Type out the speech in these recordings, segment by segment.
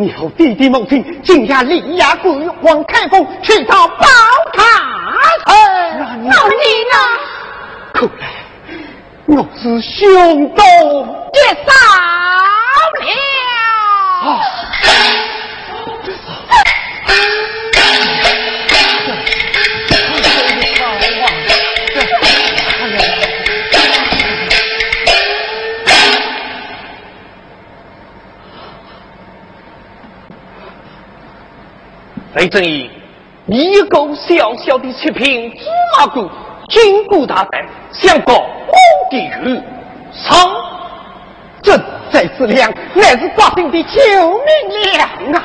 你和弟弟母亲今夜离呀归往开封去到宝塔。城，老弟呢？看来我是凶多吉少了。雷正义，你一个小小的七品芝麻官，金箍大胆，想搞我的鱼，上，这才是粮，乃是百姓的救命粮啊！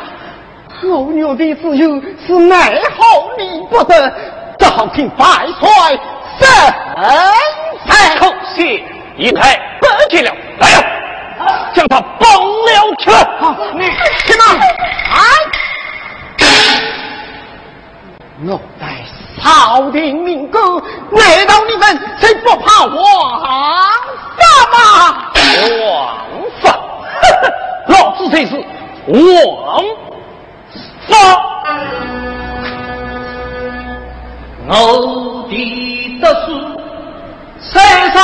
后牛的自由是奈何你不得，只好听百岁神才可惜，一派不见了，来呀，将他绑了去！你去哪？啊！我乃朝廷命官，难道你们谁不怕王法吗？王法，老子才是王法。我的德书山上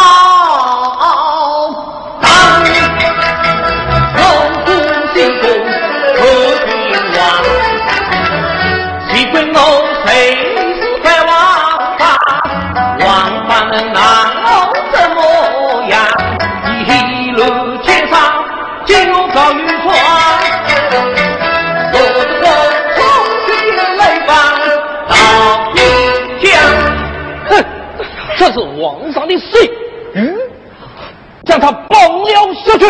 的事，嗯，将他绑了下去。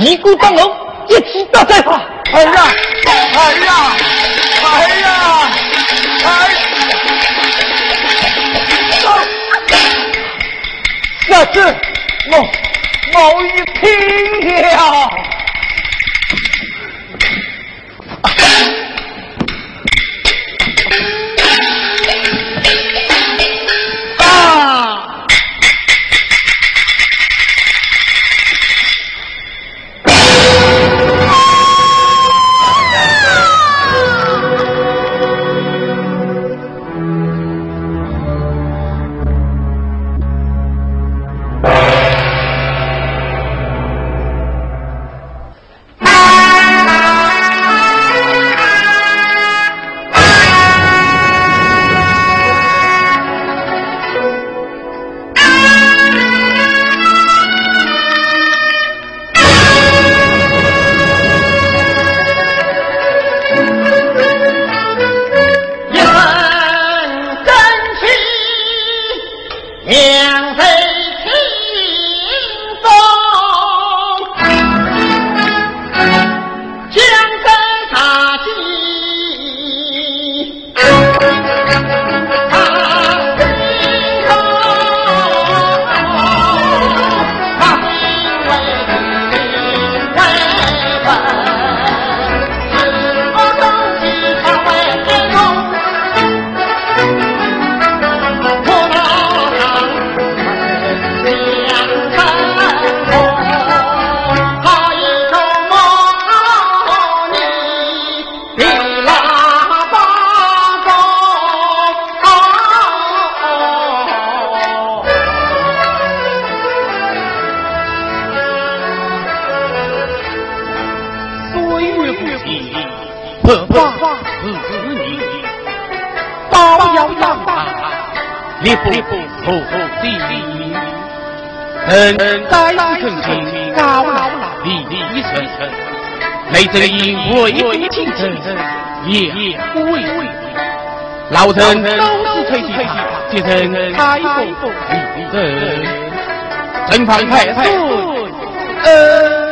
一鼓当龙，一起打在他。哎呀，哎呀，哎呀，哎！下去，某某一听了。这一也不为为老臣都是推举他，接任开封御人，正方太岁，恩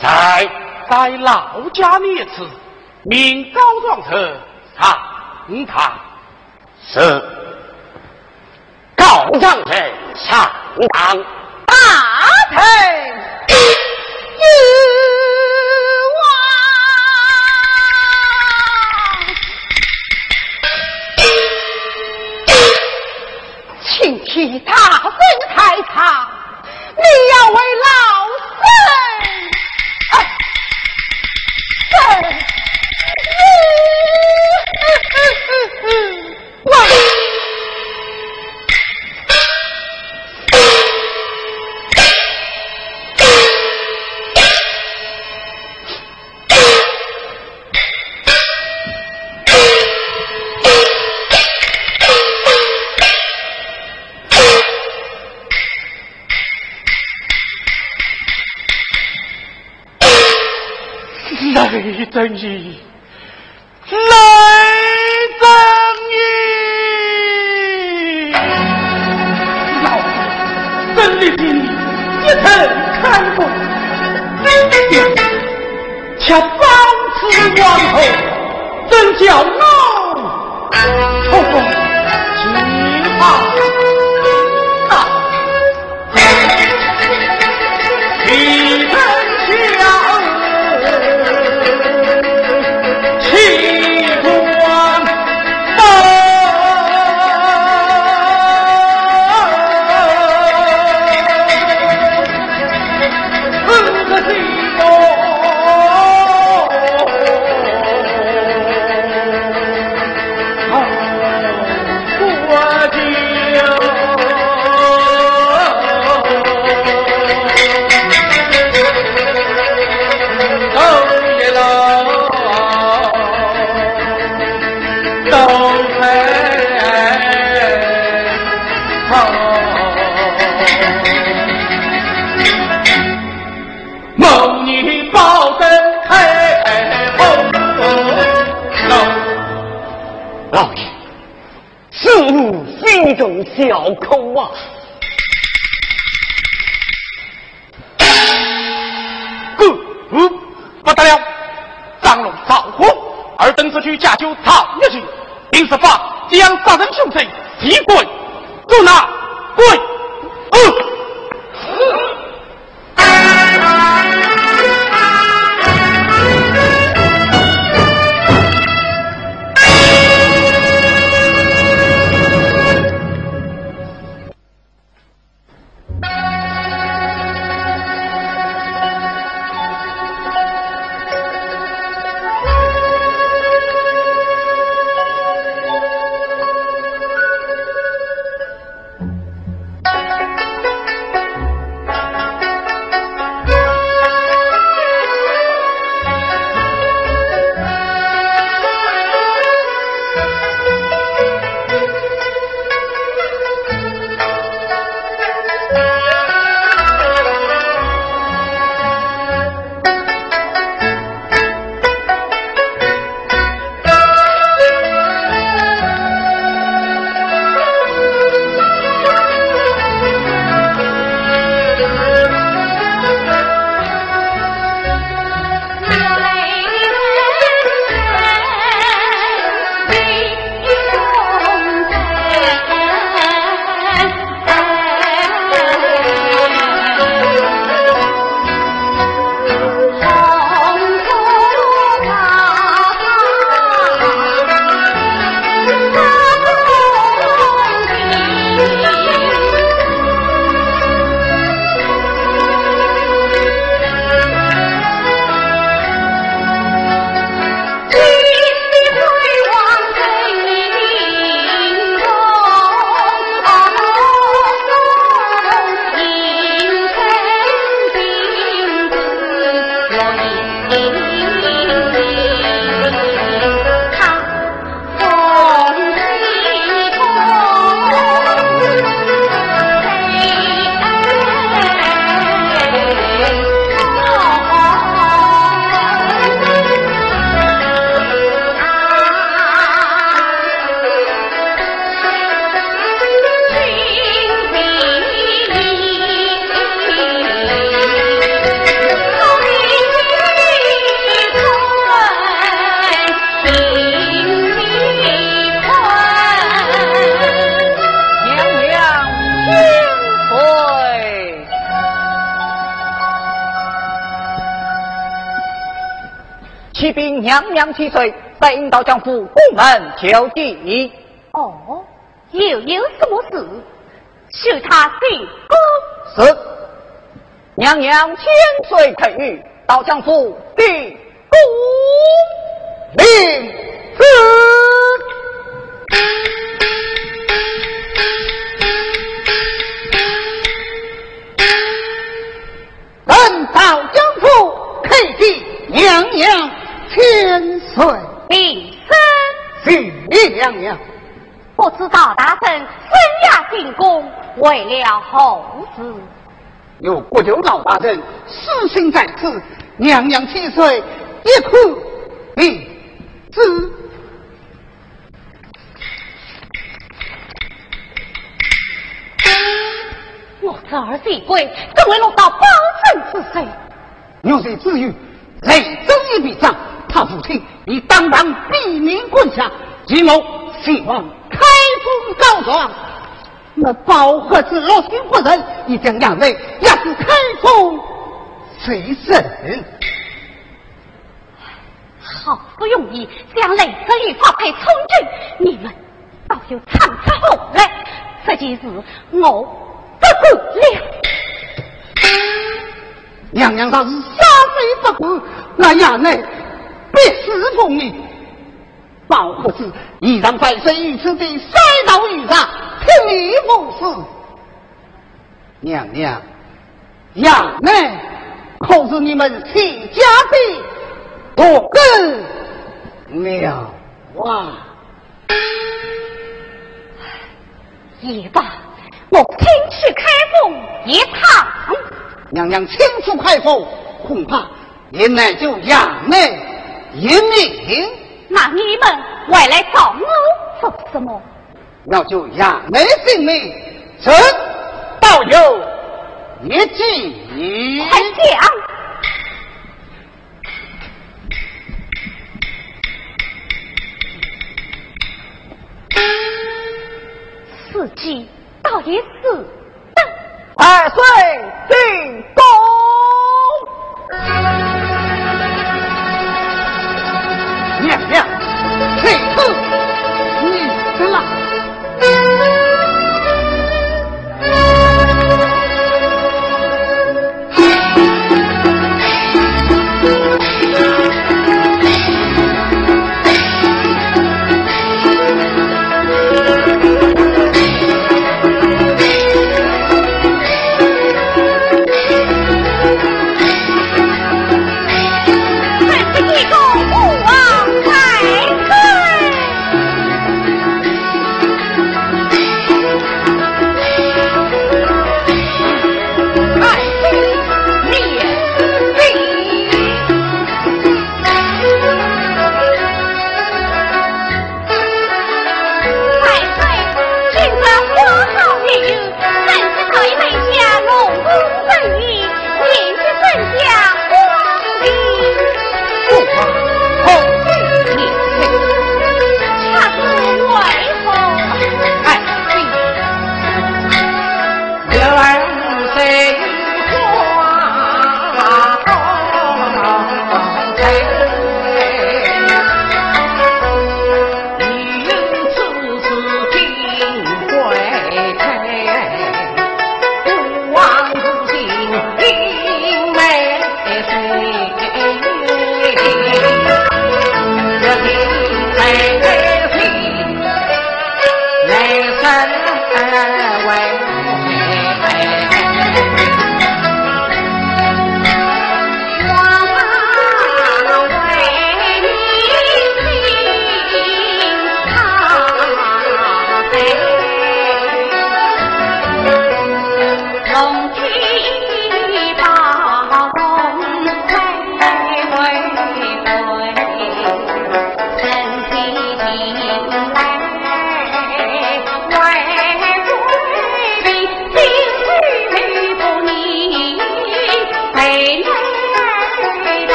在在老家列次，命高壮者上堂。是高壮者上堂。大臣有望，请替大人开堂。你要为老啊啊雷正义，雷正义，老真的心一曾看过，恰方此王后，真叫七岁，在引到江府宫门求见。哦，又有什么事？是他进宫。是。娘娘千岁特谕，到江府禀宫令为了后子。有国舅老大人私心在此，娘娘千岁一哭一知。我这儿子贵，怎会落到包拯之手？牛贼之余，雷州一笔账，他父亲已当当毙命棍下，今某希望开封告状。那包和子老心不仁，一将衙内也是开封随身。好不容易将雷州一发配充军，你们倒又唱出后来，这件事我。不管了，娘娘若是杀贼不管，那衙内必死奉命。包和子已让在生于此地塞到狱上，听命服死。娘娘，衙内可是你们戚家的多根了哇！也罢。我亲去开封一趟，娘娘亲自开封，恐怕也乃就衙内一命。那你们外来找我做什么？要救衙内性命，臣倒有一计。快讲！四计。到底是，二岁进宫。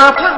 哪怕。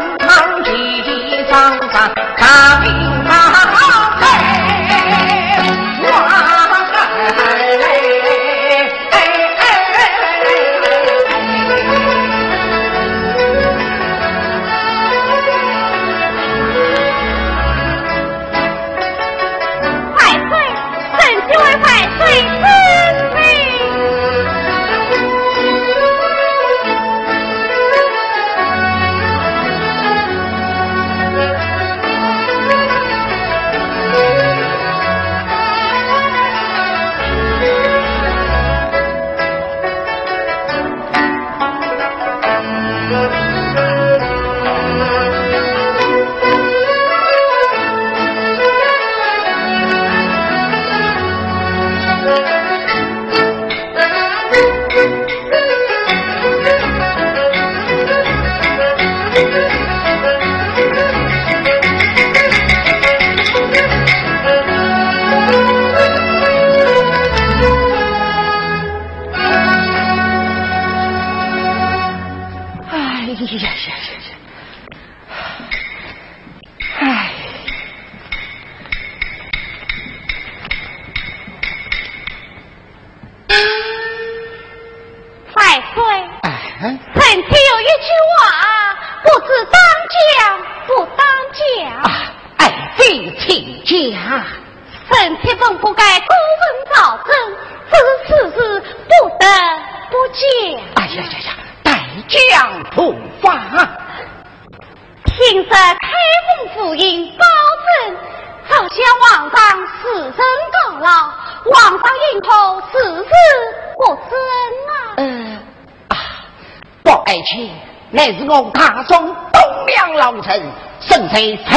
they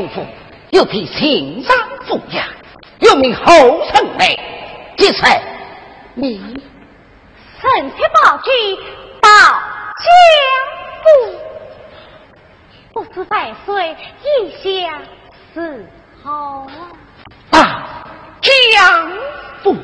不负，又替秦商赴宴，又名侯成美，即使你神策宝具到江府。不知万岁意下是何到江府？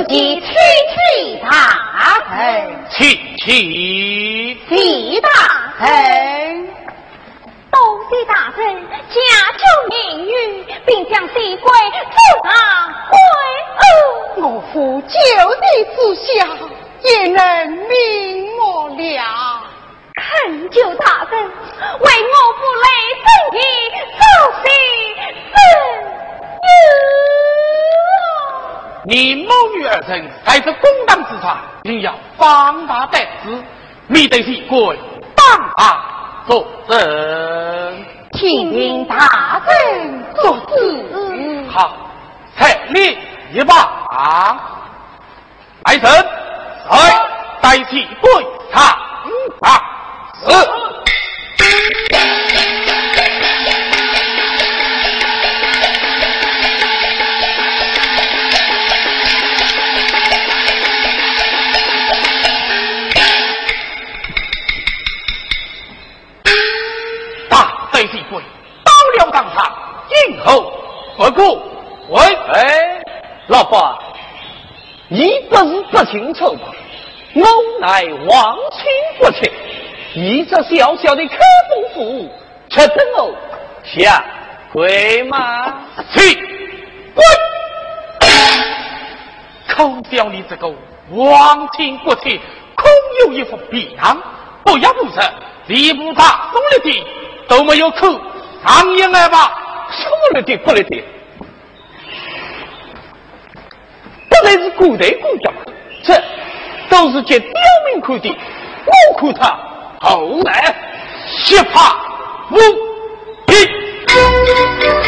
自己去请大恩，去请请大恩。多谢大神，家救命运，并将地鬼捉拿归案。我父就地之下，也能明我了。恳求大人，为我父来升天，早些死。你母女二人还是公党之差，定要放法得之，你得是鬼当啊作证。请听大人作旨。好，彩你一把，来神，来代替鬼差。啊，是。嗯归归！到了当场，今后不顾。喂。哎，老婆，你不是不清楚吗？我乃王亲国戚，你这小小的开封府，值得我下跪吗？去，滚！看掉你这个王亲国戚，空有一副皮囊，不要不成，连菩萨都了的。都没有扣，行业来吧，说了的不来的，不来是古代国家吗？这都是些刁民看的，我看他后来，不怕我一。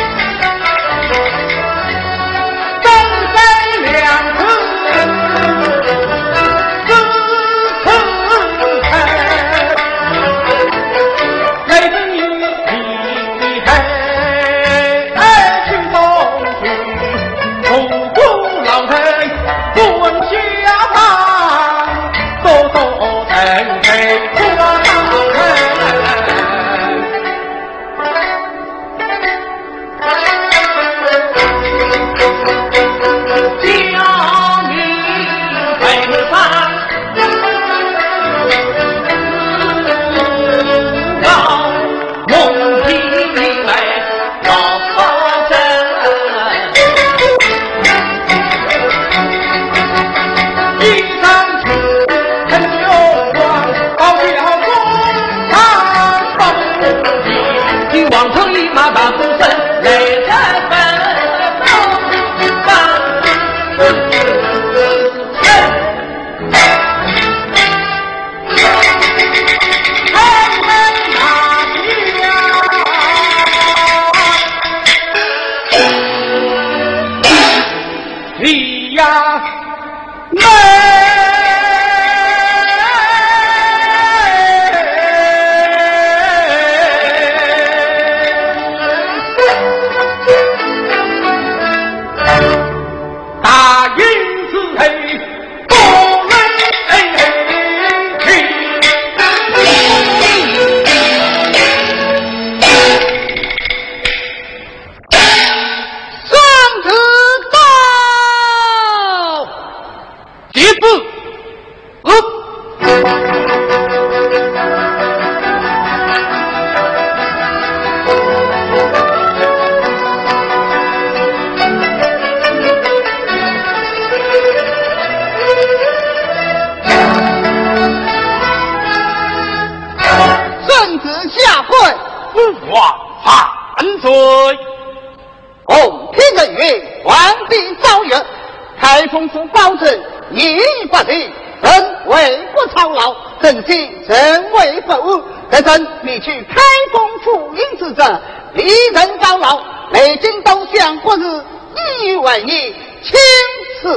赐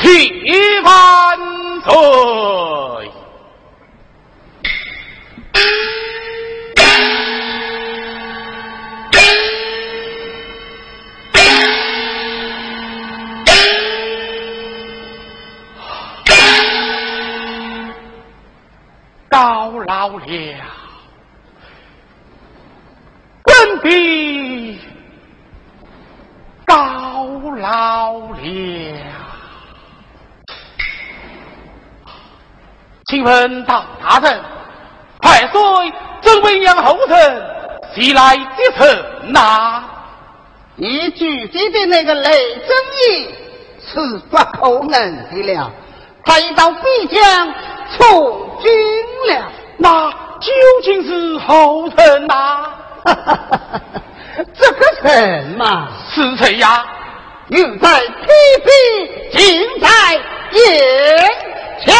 七万岁。高老了，本必高老了，请问大大人，快岁怎为娘后人袭来接城呐？你举起的那个雷正义是不可能的了，他已到必将从军了。那究竟是后人呐？这个人嘛，是谁呀？有在天边，近在眼前。